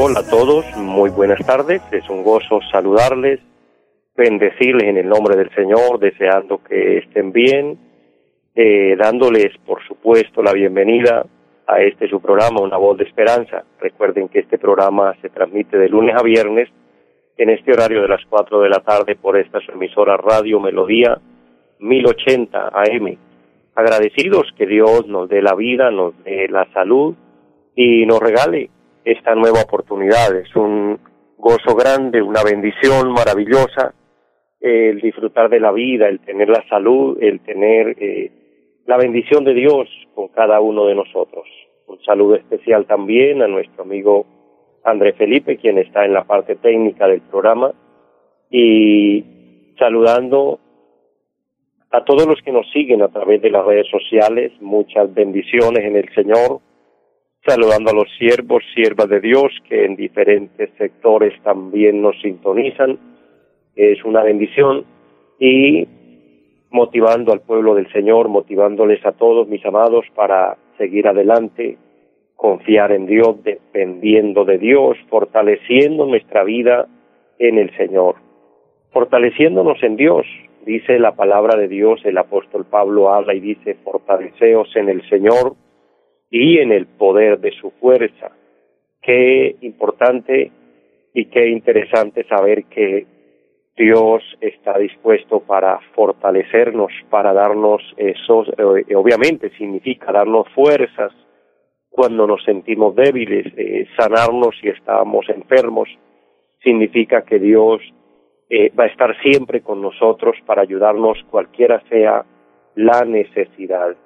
Hola a todos, muy buenas tardes. Es un gozo saludarles, bendecirles en el nombre del Señor, deseando que estén bien, eh, dándoles, por supuesto, la bienvenida a este su programa, Una Voz de Esperanza. Recuerden que este programa se transmite de lunes a viernes en este horario de las 4 de la tarde por esta su emisora Radio Melodía 1080 AM. Agradecidos que Dios nos dé la vida, nos dé la salud y nos regale esta nueva oportunidad. Es un gozo grande, una bendición maravillosa el disfrutar de la vida, el tener la salud, el tener eh, la bendición de Dios con cada uno de nosotros. Un saludo especial también a nuestro amigo André Felipe, quien está en la parte técnica del programa, y saludando a todos los que nos siguen a través de las redes sociales, muchas bendiciones en el Señor, saludando a los siervos, siervas de Dios que en diferentes sectores también nos sintonizan. Es una bendición y motivando al pueblo del Señor, motivándoles a todos mis amados para seguir adelante, confiar en Dios, dependiendo de Dios, fortaleciendo nuestra vida en el Señor, fortaleciéndonos en Dios. Dice la palabra de Dios, el apóstol Pablo habla y dice, fortaleceos en el Señor y en el poder de su fuerza. Qué importante y qué interesante saber que Dios está dispuesto para fortalecernos, para darnos esos, eh, obviamente significa darnos fuerzas cuando nos sentimos débiles, eh, sanarnos si estamos enfermos, significa que Dios eh, va a estar siempre con nosotros para ayudarnos cualquiera sea la necesidad.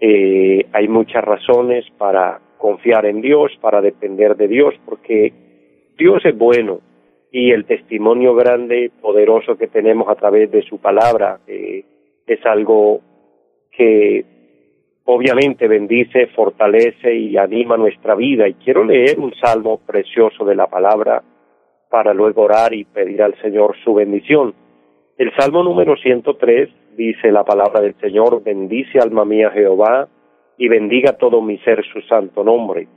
Eh, hay muchas razones para confiar en Dios, para depender de Dios, porque Dios es bueno y el testimonio grande, poderoso que tenemos a través de su palabra eh, es algo que obviamente bendice, fortalece y anima nuestra vida. Y quiero leer un salmo precioso de la palabra para luego orar y pedir al Señor su bendición. El salmo número 103 dice la palabra del Señor, bendice alma mía Jehová y bendiga todo mi ser su santo nombre.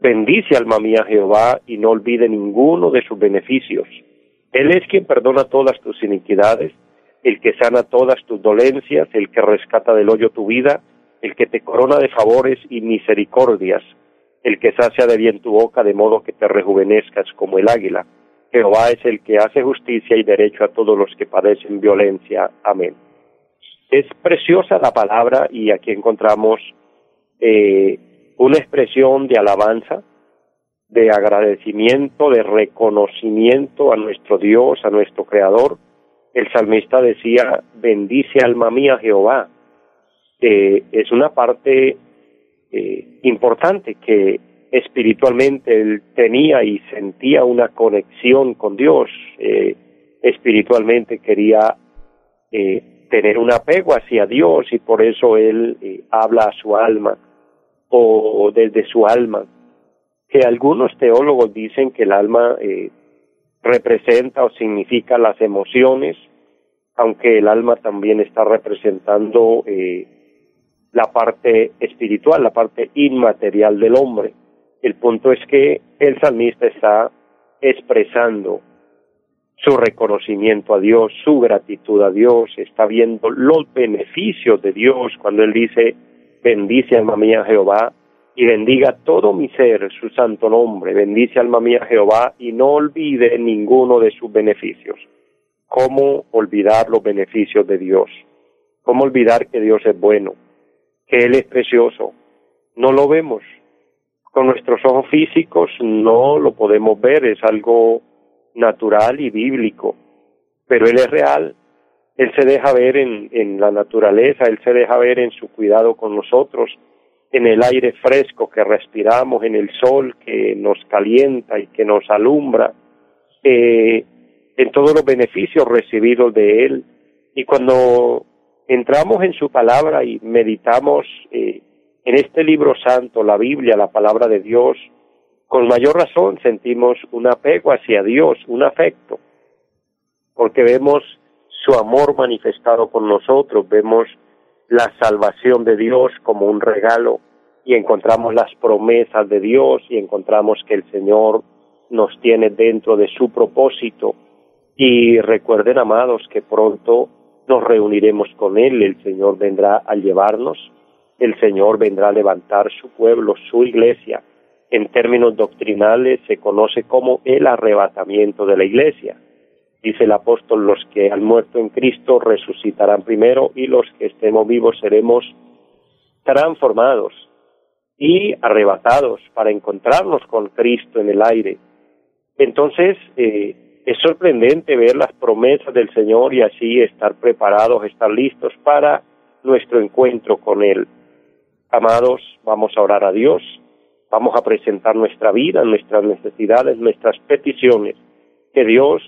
Bendice alma mía Jehová y no olvide ninguno de sus beneficios. Él es quien perdona todas tus iniquidades, el que sana todas tus dolencias, el que rescata del hoyo tu vida, el que te corona de favores y misericordias, el que sacia de bien tu boca de modo que te rejuvenezcas como el águila. Jehová es el que hace justicia y derecho a todos los que padecen violencia. Amén. Es preciosa la palabra y aquí encontramos eh, una expresión de alabanza, de agradecimiento, de reconocimiento a nuestro Dios, a nuestro Creador. El salmista decía, bendice alma mía Jehová. Eh, es una parte eh, importante que espiritualmente él tenía y sentía una conexión con Dios. espiritualmente quería tener un apego hacia Dios y por eso él eh, habla a su alma o desde su alma, que algunos teólogos dicen que el alma eh, representa o significa las emociones, aunque el alma también está representando eh, la parte espiritual, la parte inmaterial del hombre. El punto es que el salmista está expresando su reconocimiento a Dios, su gratitud a Dios, está viendo los beneficios de Dios cuando Él dice, bendice alma mía Jehová y bendiga todo mi ser su santo nombre, bendice alma mía Jehová y no olvide ninguno de sus beneficios. ¿Cómo olvidar los beneficios de Dios? ¿Cómo olvidar que Dios es bueno, que Él es precioso? No lo vemos. Con nuestros ojos físicos no lo podemos ver, es algo natural y bíblico, pero Él es real, Él se deja ver en, la naturaleza, Él se deja ver en su cuidado con nosotros, en el aire fresco que respiramos, en el sol que nos calienta y que nos alumbra, eh, en todos los beneficios recibidos de Él. Y cuando entramos en su palabra y meditamos eh, en este libro santo, la Biblia, la palabra de Dios, con mayor razón sentimos un apego hacia Dios, un afecto, porque vemos su amor manifestado con nosotros, vemos la salvación de Dios como un regalo y encontramos las promesas de Dios y encontramos que el Señor nos tiene dentro de su propósito. Y recuerden amados que pronto nos reuniremos con Él, el Señor vendrá a llevarnos, el Señor vendrá a levantar su pueblo, su iglesia, en términos doctrinales se conoce como el arrebatamiento de la iglesia. Dice el apóstol, los que han muerto en Cristo resucitarán primero y los que estemos vivos seremos transformados y arrebatados para encontrarnos con Cristo en el aire. Entonces, eh, es sorprendente ver las promesas del Señor y así estar preparados, estar listos para nuestro encuentro con Él. Amados, vamos a orar a Dios Vamos a presentar nuestra vida, nuestras necesidades, nuestras peticiones. Que Dios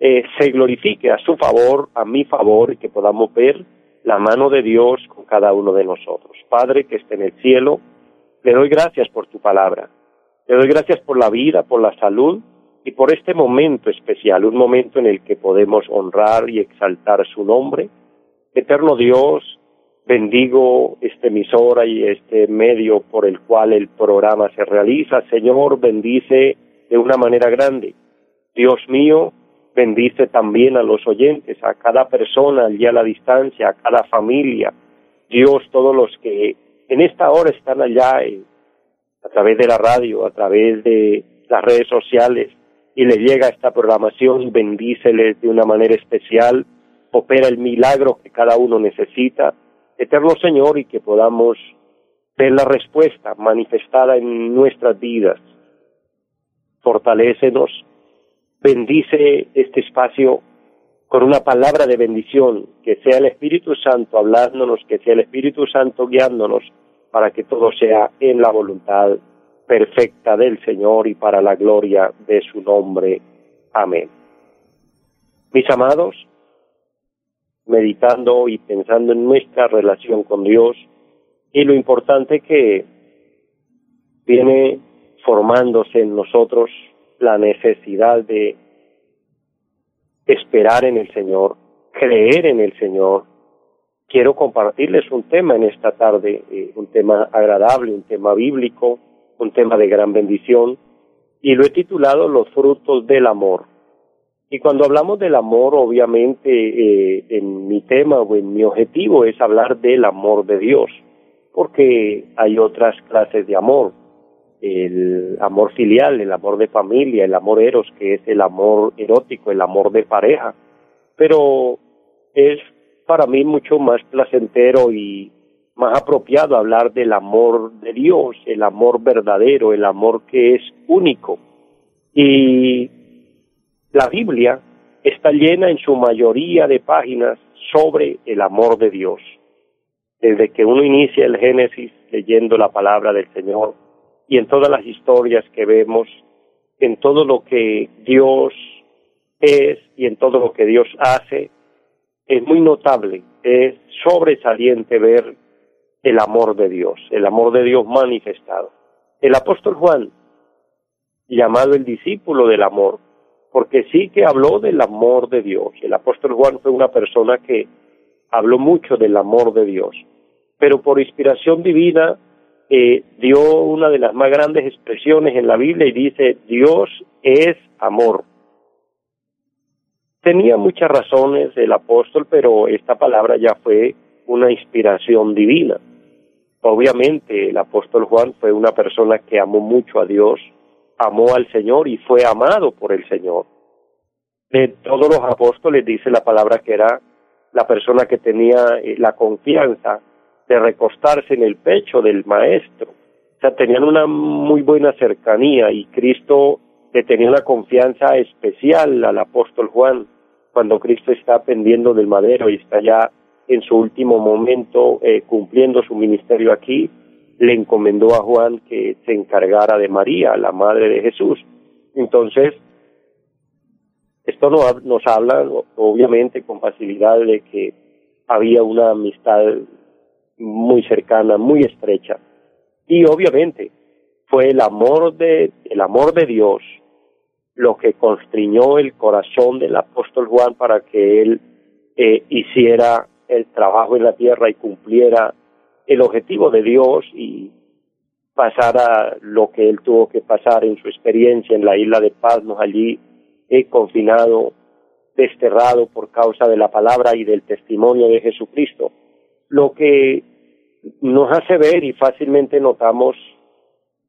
eh, se glorifique a su favor, a mi favor, y que podamos ver la mano de Dios con cada uno de nosotros. Padre que esté en el cielo, le doy gracias por tu palabra. Le doy gracias por la vida, por la salud y por este momento especial, un momento en el que podemos honrar y exaltar su nombre. Eterno Dios, bendigo esta emisora y este medio por el cual el programa se realiza. Señor, bendice de una manera grande. Dios mío, bendice también a los oyentes, a cada persona allí a la distancia, a cada familia. Dios, todos los que en esta hora están allá a través de la radio, a través de las redes sociales y le llega esta programación, bendíceles de una manera especial, opera el milagro que cada uno necesita Eterno Señor, y que podamos ver la respuesta manifestada en nuestras vidas. Fortalécenos, bendice este espacio con una palabra de bendición, que sea el Espíritu Santo hablándonos, que sea el Espíritu Santo guiándonos para que todo sea en la voluntad perfecta del Señor y para la gloria de su nombre. Amén. Mis amados, meditando y pensando en nuestra relación con Dios y lo importante que viene formándose en nosotros la necesidad de esperar en el Señor, creer en el Señor. Quiero compartirles un tema en esta tarde, eh, un tema agradable, un tema bíblico, un tema de gran bendición, y lo he titulado Los frutos del amor. Y cuando hablamos del amor, obviamente eh, en mi tema o en mi objetivo es hablar del amor de Dios, porque hay otras clases de amor, el amor filial, el amor de familia, el amor eros, que es el amor erótico, el amor de pareja, pero es para mí mucho más placentero y más apropiado hablar del amor de Dios, el amor verdadero, el amor que es único. Y la Biblia está llena en su mayoría de páginas sobre el amor de Dios. Desde que uno inicia el Génesis leyendo la palabra del Señor y en todas las historias que vemos, en todo lo que Dios es y en todo lo que Dios hace, es muy notable, es sobresaliente ver el amor de Dios, el amor de Dios manifestado. El apóstol Juan, llamado el discípulo del amor, porque sí que habló del amor de Dios. El apóstol Juan fue una persona que habló mucho del amor de Dios, pero por inspiración divina eh, dio una de las más grandes expresiones en la Biblia y dice, Dios es amor. Tenía muchas razones el apóstol, pero esta palabra ya fue una inspiración divina. Obviamente el apóstol Juan fue una persona que amó mucho a Dios, amó al Señor y fue amado por el Señor. De todos los apóstoles dice la palabra que era la persona que tenía eh, la confianza de recostarse en el pecho del maestro. O sea, tenían una muy buena cercanía y Cristo le tenía una confianza especial al apóstol Juan cuando Cristo está pendiendo del madero y está ya en su último momento eh, cumpliendo su ministerio aquí. Le encomendó a Juan que se encargara de María, la madre de Jesús. Entonces, esto nos, habla obviamente con facilidad de que había una amistad muy cercana, muy estrecha. Y obviamente fue el amor de el amor de Dios lo que constriñó el corazón del apóstol Juan para que él eh, hiciera el trabajo en la tierra y cumpliera el objetivo de Dios y pasara lo que él tuvo que pasar en su experiencia en la isla de Pasmos allí he confinado, desterrado por causa de la palabra y del testimonio de Jesucristo, lo que nos hace ver y fácilmente notamos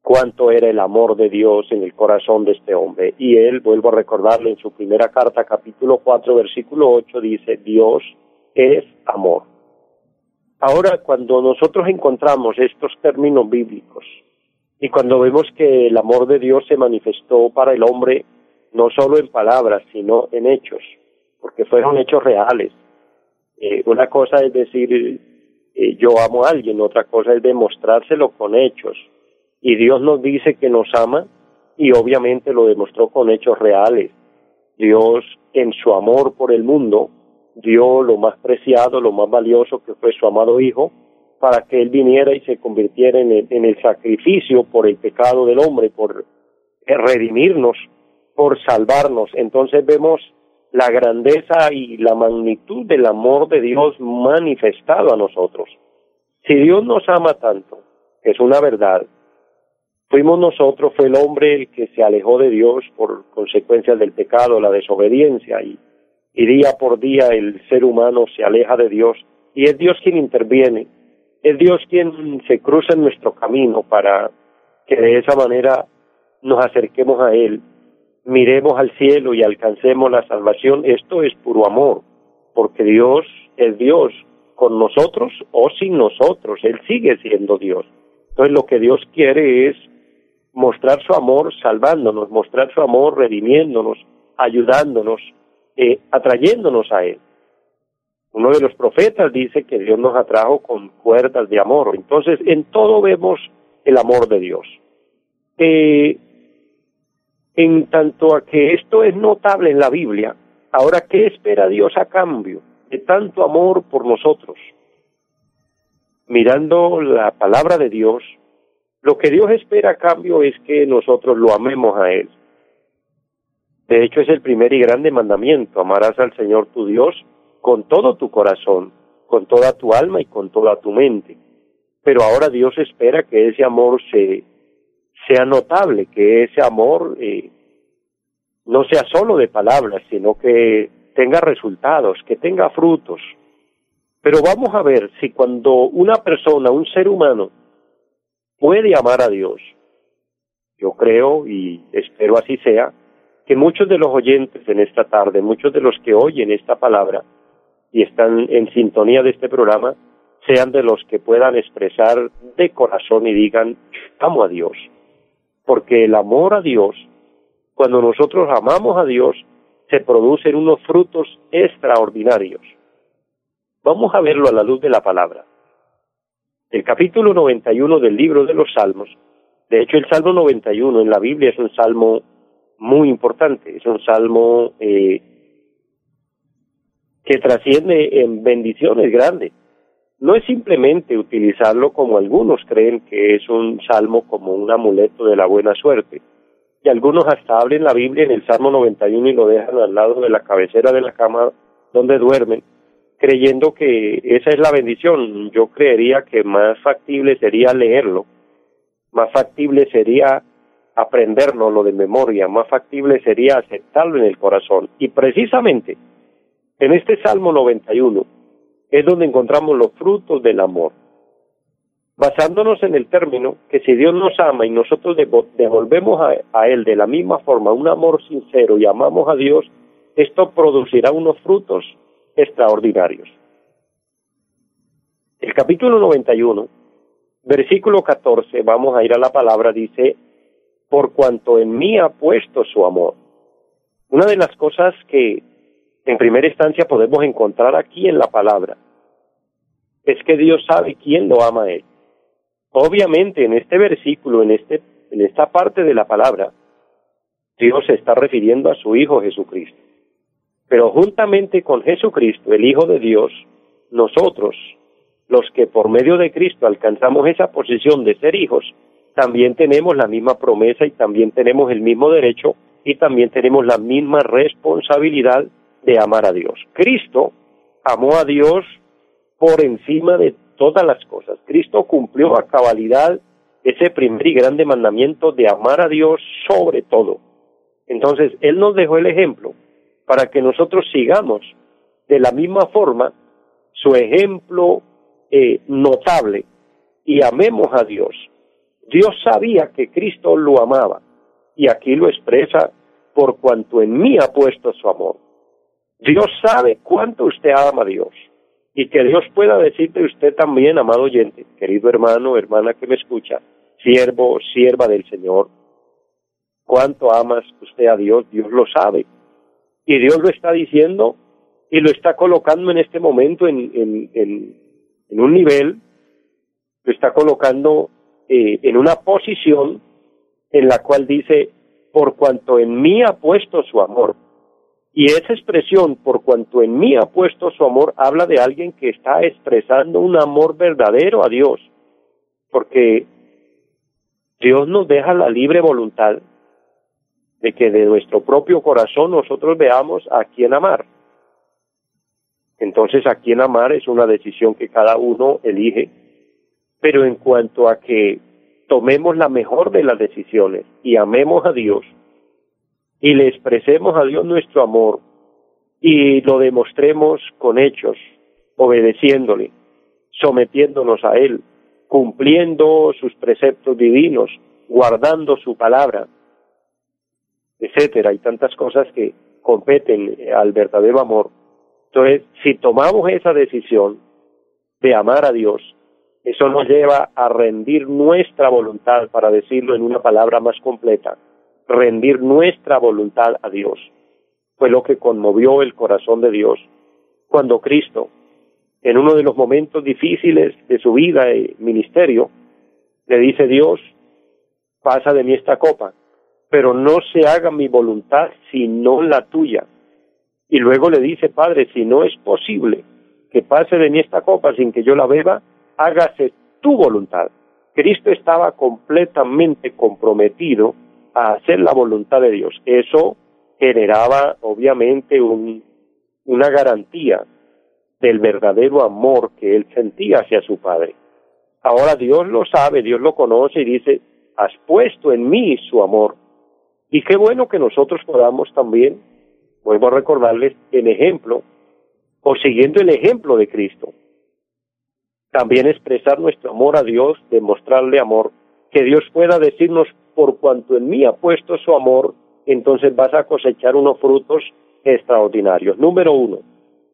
cuánto era el amor de Dios en el corazón de este hombre. Y él, vuelvo a recordarle en su primera carta, capítulo 4, versículo 8, dice, Dios es amor. Ahora, cuando nosotros encontramos estos términos bíblicos y cuando vemos que el amor de Dios se manifestó para el hombre no solo en palabras, sino en hechos, porque fueron hechos reales. Eh, una cosa es decir, eh, yo amo a alguien, otra cosa es demostrárselo con hechos. Y Dios nos dice que nos ama y obviamente lo demostró con hechos reales. Dios en su amor por el mundo dio lo más preciado, lo más valioso que fue su amado Hijo, para que Él viniera y se convirtiera en el, sacrificio por el pecado del hombre, por redimirnos por salvarnos. Entonces vemos la grandeza y la magnitud del amor de Dios manifestado a nosotros. Si Dios nos ama tanto, es una verdad, fuimos nosotros, fue el hombre el que se alejó de Dios por consecuencias del pecado, la desobediencia, y, y día por día el ser humano se aleja de Dios, y es Dios quien interviene, es Dios quien se cruza en nuestro camino para que de esa manera nos acerquemos a Él miremos al cielo y alcancemos la salvación, esto es puro amor, porque Dios es Dios con nosotros o sin nosotros, Él sigue siendo Dios. Entonces lo que Dios quiere es mostrar su amor salvándonos, mostrar su amor redimiéndonos, ayudándonos, eh, atrayéndonos a Él. Uno de los profetas dice que Dios nos atrajo con cuerdas de amor. Entonces, en todo vemos el amor de Dios. Eh, en tanto a que esto es notable en la Biblia, ahora, ¿qué espera Dios a cambio de tanto amor por nosotros? Mirando la palabra de Dios, lo que Dios espera a cambio es que nosotros lo amemos a Él. De hecho, es el primer y grande mandamiento, amarás al Señor tu Dios con todo tu corazón, con toda tu alma y con toda tu mente. Pero ahora Dios espera que ese amor se sea notable, que ese amor eh, no sea solo de palabras, sino que tenga resultados, que tenga frutos. Pero vamos a ver si cuando una persona, un ser humano, puede amar a Dios, yo creo y espero así sea, que muchos de los oyentes en esta tarde, muchos de los que oyen esta palabra y están en sintonía de este programa, sean de los que puedan expresar de corazón y digan, amo a Dios porque el amor a Dios, cuando nosotros amamos a Dios, se producen unos frutos extraordinarios. Vamos a verlo a la luz de la palabra. El capítulo 91 del libro de los Salmos, de hecho el Salmo 91 en la Biblia es un salmo muy importante, es un salmo eh, que trasciende en bendiciones grandes no es simplemente utilizarlo como algunos creen que es un salmo como un amuleto de la buena suerte. Y algunos hasta abren la Biblia en el Salmo 91 y lo dejan al lado de la cabecera de la cama donde duermen, creyendo que esa es la bendición. Yo creería que más factible sería leerlo, más factible sería aprendérnoslo de memoria, más factible sería aceptarlo en el corazón. Y precisamente en este Salmo 91, es donde encontramos los frutos del amor. Basándonos en el término que si Dios nos ama y nosotros devolvemos a, Él de la misma forma un amor sincero y amamos a Dios, esto producirá unos frutos extraordinarios. El capítulo 91, versículo 14, vamos a ir a la palabra, dice, por cuanto en mí ha puesto su amor. Una de las cosas que en primera instancia podemos encontrar aquí en la palabra, es que Dios sabe quién lo ama a Él. Obviamente en este versículo, en, este, en esta parte de la palabra, Dios se está refiriendo a su Hijo Jesucristo. Pero juntamente con Jesucristo, el Hijo de Dios, nosotros, los que por medio de Cristo alcanzamos esa posición de ser hijos, también tenemos la misma promesa y también tenemos el mismo derecho y también tenemos la misma responsabilidad de amar a Dios. Cristo amó a Dios por encima de todas las cosas. Cristo cumplió a cabalidad ese primer y grande mandamiento de amar a Dios sobre todo. Entonces, Él nos dejó el ejemplo para que nosotros sigamos de la misma forma su ejemplo eh, notable y amemos a Dios. Dios sabía que Cristo lo amaba y aquí lo expresa por cuanto en mí ha puesto su amor. Dios sabe cuánto usted ama a Dios y que Dios pueda decirte usted también, amado oyente, querido hermano, hermana que me escucha, siervo, sierva del Señor, cuánto amas usted a Dios, Dios lo sabe. Y Dios lo está diciendo y lo está colocando en este momento en, en, en, un nivel, lo está colocando eh, en una posición en la cual dice, por cuanto en mí ha puesto su amor. Y esa expresión, por cuanto en mí ha puesto su amor, habla de alguien que está expresando un amor verdadero a Dios. Porque Dios nos deja la libre voluntad de que de nuestro propio corazón nosotros veamos a quién amar. Entonces, a quién amar es una decisión que cada uno elige. Pero en cuanto a que tomemos la mejor de las decisiones y amemos a Dios y le expresemos a Dios nuestro amor y lo demostremos con hechos, obedeciéndole, sometiéndonos a Él, cumpliendo sus preceptos divinos, guardando su palabra, etcétera, y tantas cosas que competen al verdadero amor. Entonces, si tomamos esa decisión de amar a Dios, eso nos lleva a rendir nuestra voluntad, para decirlo en una palabra más completa, rendir nuestra voluntad a Dios. Fue lo que conmovió el corazón de Dios cuando Cristo, en uno de los momentos difíciles de su vida y ministerio, le dice Dios, pasa de mí esta copa, pero no se haga mi voluntad sino la tuya. Y luego le dice, Padre, si no es posible que pase de mí esta copa sin que yo la beba, hágase tu voluntad. Cristo estaba completamente comprometido a hacer la voluntad de Dios. Eso generaba obviamente un, una garantía del verdadero amor que él sentía hacia su Padre. Ahora Dios lo sabe, Dios lo conoce y dice, has puesto en mí su amor. Y qué bueno que nosotros podamos también, vuelvo a recordarles, en ejemplo, o siguiendo el ejemplo de Cristo, también expresar nuestro amor a Dios, demostrarle amor, que Dios pueda decirnos, por cuanto en mí ha puesto su amor, entonces vas a cosechar unos frutos extraordinarios. Número uno,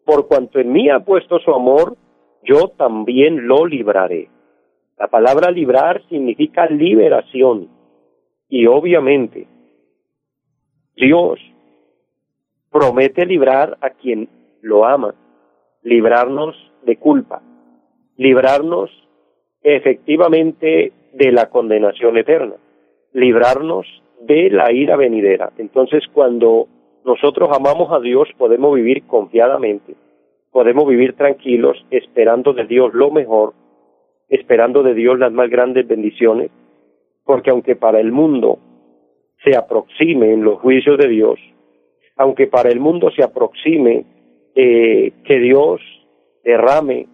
por cuanto en mí ha puesto su amor, yo también lo libraré. La palabra librar significa liberación. Y obviamente, Dios promete librar a quien lo ama, librarnos de culpa, librarnos efectivamente de la condenación eterna, librarnos de la ira venidera. Entonces, cuando nosotros amamos a Dios, podemos vivir confiadamente, podemos vivir tranquilos, esperando de Dios lo mejor, esperando de Dios las más grandes bendiciones, porque aunque para el mundo se aproxime en los juicios de Dios, aunque para el mundo se aproxime eh, que Dios derrame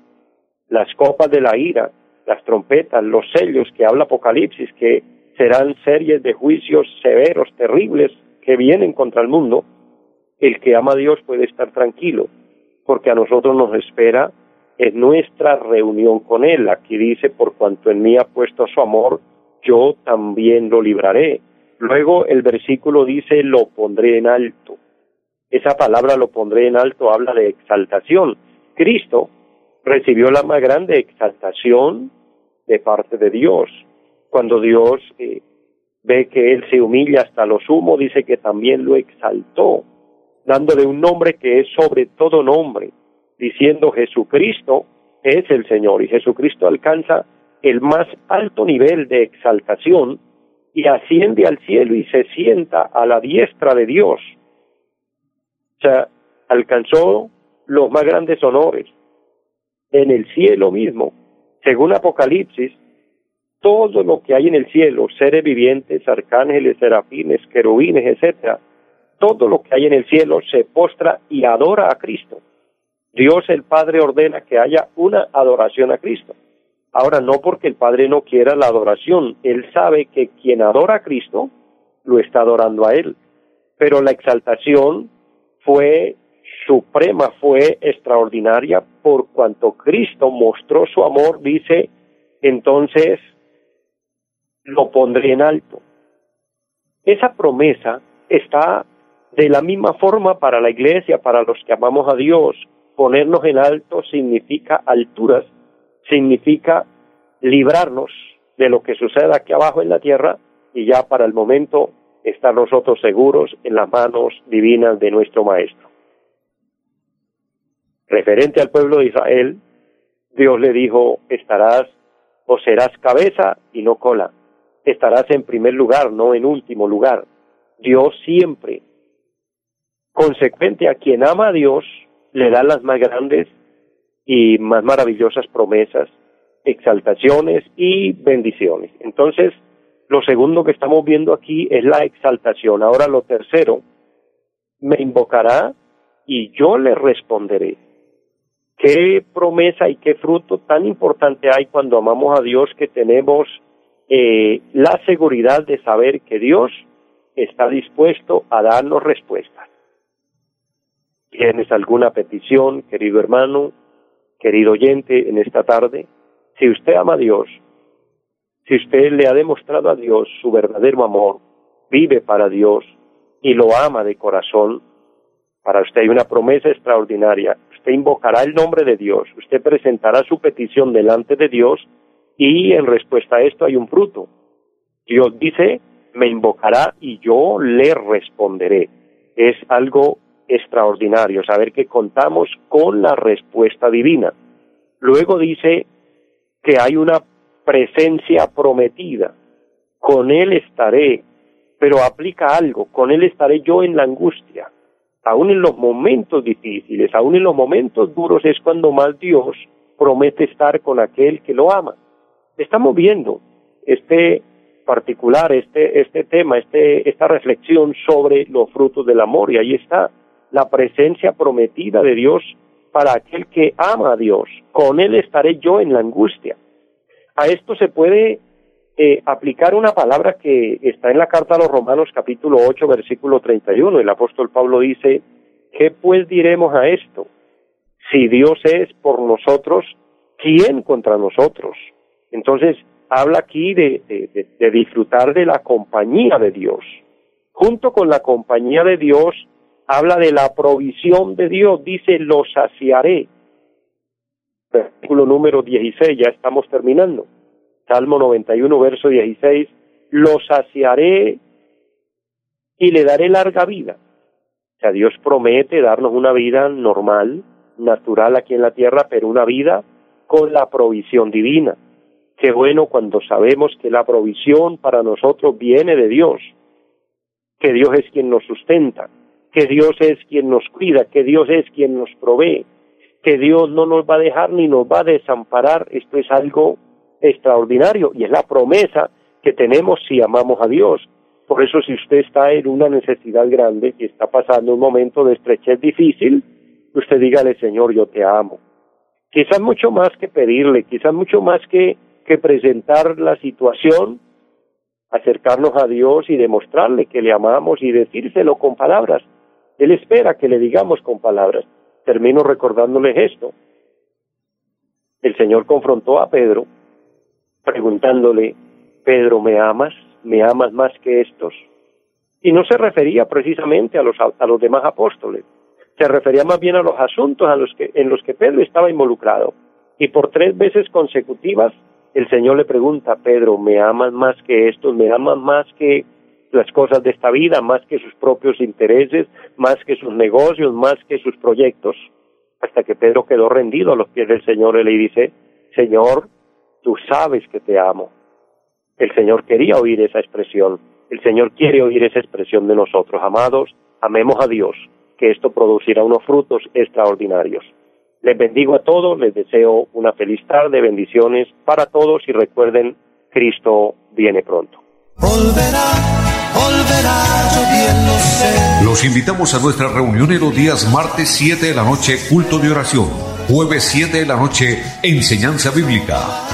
las copas de la ira, las trompetas, los sellos que habla Apocalipsis, que serán series de juicios severos, terribles, que vienen contra el mundo, el que ama a Dios puede estar tranquilo, porque a nosotros nos espera en nuestra reunión con Él. Aquí dice, por cuanto en mí ha puesto su amor, yo también lo libraré. Luego el versículo dice, lo pondré en alto. Esa palabra lo pondré en alto habla de exaltación. Cristo recibió la más grande exaltación de parte de Dios. Cuando Dios eh, ve que Él se humilla hasta lo sumo, dice que también lo exaltó, dándole un nombre que es sobre todo nombre, diciendo Jesucristo es el Señor y Jesucristo alcanza el más alto nivel de exaltación y asciende al cielo y se sienta a la diestra de Dios. O sea, alcanzó los más grandes honores en el cielo mismo. Según Apocalipsis, todo lo que hay en el cielo, seres vivientes, arcángeles, serafines, querubines, etcétera, todo lo que hay en el cielo se postra y adora a Cristo. Dios el Padre ordena que haya una adoración a Cristo. Ahora, no porque el Padre no quiera la adoración, Él sabe que quien adora a Cristo lo está adorando a Él. Pero la exaltación fue suprema, fue extraordinaria, por cuanto Cristo mostró su amor, dice, entonces lo pondré en alto. Esa promesa está de la misma forma para la iglesia, para los que amamos a Dios. Ponernos en alto significa alturas, significa librarnos de lo que suceda aquí abajo en la tierra y ya para el momento estar nosotros seguros en las manos divinas de nuestro Maestro. Referente al pueblo de Israel, Dios le dijo, estarás o serás cabeza y no cola estarás en primer lugar, no en último lugar. Dios siempre, consecuente a quien ama a Dios, le da las más grandes y más maravillosas promesas, exaltaciones y bendiciones. Entonces, lo segundo que estamos viendo aquí es la exaltación. Ahora lo tercero, me invocará y yo le responderé. Qué promesa y qué fruto tan importante hay cuando amamos a Dios que tenemos eh, la seguridad de saber que Dios está dispuesto a darnos respuestas. ¿Tienes alguna petición, querido hermano, querido oyente, en esta tarde? Si usted ama a Dios, si usted le ha demostrado a Dios su verdadero amor, vive para Dios y lo ama de corazón, para usted hay una promesa extraordinaria. Usted invocará el nombre de Dios, usted presentará su petición delante de Dios y en respuesta a esto hay un fruto. Dios dice, me invocará y yo le responderé. Es algo extraordinario saber que contamos con la respuesta divina. Luego dice que hay una presencia prometida. Con Él estaré, pero aplica algo, con Él estaré yo en la angustia. Aún en los momentos difíciles, aún en los momentos duros es cuando más Dios promete estar con aquel que lo ama estamos viendo este particular, este, este tema, este, esta reflexión sobre los frutos del amor y ahí está la presencia prometida de Dios para aquel que ama a Dios. Con él estaré yo en la angustia. A esto se puede eh, aplicar una palabra que está en la carta a los Romanos capítulo 8 versículo 31. El apóstol Pablo dice, ¿qué pues diremos a esto? Si Dios es por nosotros, ¿quién contra nosotros? Entonces, habla aquí de, disfrutar de la compañía de Dios. Junto con la compañía de Dios, habla de la provisión de Dios, dice, lo saciaré. Versículo número 16, ya estamos terminando. Salmo 91, verso 16, lo saciaré y le daré larga vida. O sea, Dios promete darnos una vida normal, natural aquí en la tierra, pero una vida con la provisión divina. Qué bueno cuando sabemos que la provisión para nosotros viene de Dios, que Dios es quien nos sustenta, que Dios es quien nos cuida, que Dios es quien nos provee, que Dios no nos va a dejar ni nos va a desamparar. Esto es algo extraordinario y es la promesa que tenemos si amamos a Dios. Por eso si usted está en una necesidad grande y está pasando un momento de estrechez difícil, usted dígale, Señor, yo te amo. Quizás mucho más que pedirle, quizás mucho más que que presentar la situación, acercarnos a Dios y demostrarle que le amamos y decírselo con palabras. Él espera que le digamos con palabras. Termino recordándoles esto. El Señor confrontó a Pedro preguntándole, Pedro, ¿me amas? ¿Me amas más que estos? Y no se refería precisamente a los, a los demás apóstoles, se refería más bien a los asuntos a los que, en los que Pedro estaba involucrado. Y por tres veces consecutivas el Señor le pregunta Pedro, ¿me amas más que estos? ¿Me amas más que las cosas de esta vida, más que sus propios intereses, más que sus negocios, más que sus proyectos? Hasta que Pedro quedó rendido a los pies del Señor y le dice, Señor, tú sabes que te amo. El Señor quería oír esa expresión. El Señor quiere oír esa expresión de nosotros. Amados, amemos a Dios, que esto producirá unos frutos extraordinarios. Les bendigo a todos, les deseo una feliz tarde, bendiciones para todos y recuerden, Cristo viene pronto. Los invitamos a nuestra reunión en los días martes 7 de la noche, culto de oración Jueves 7 de la noche, enseñanza bíblica.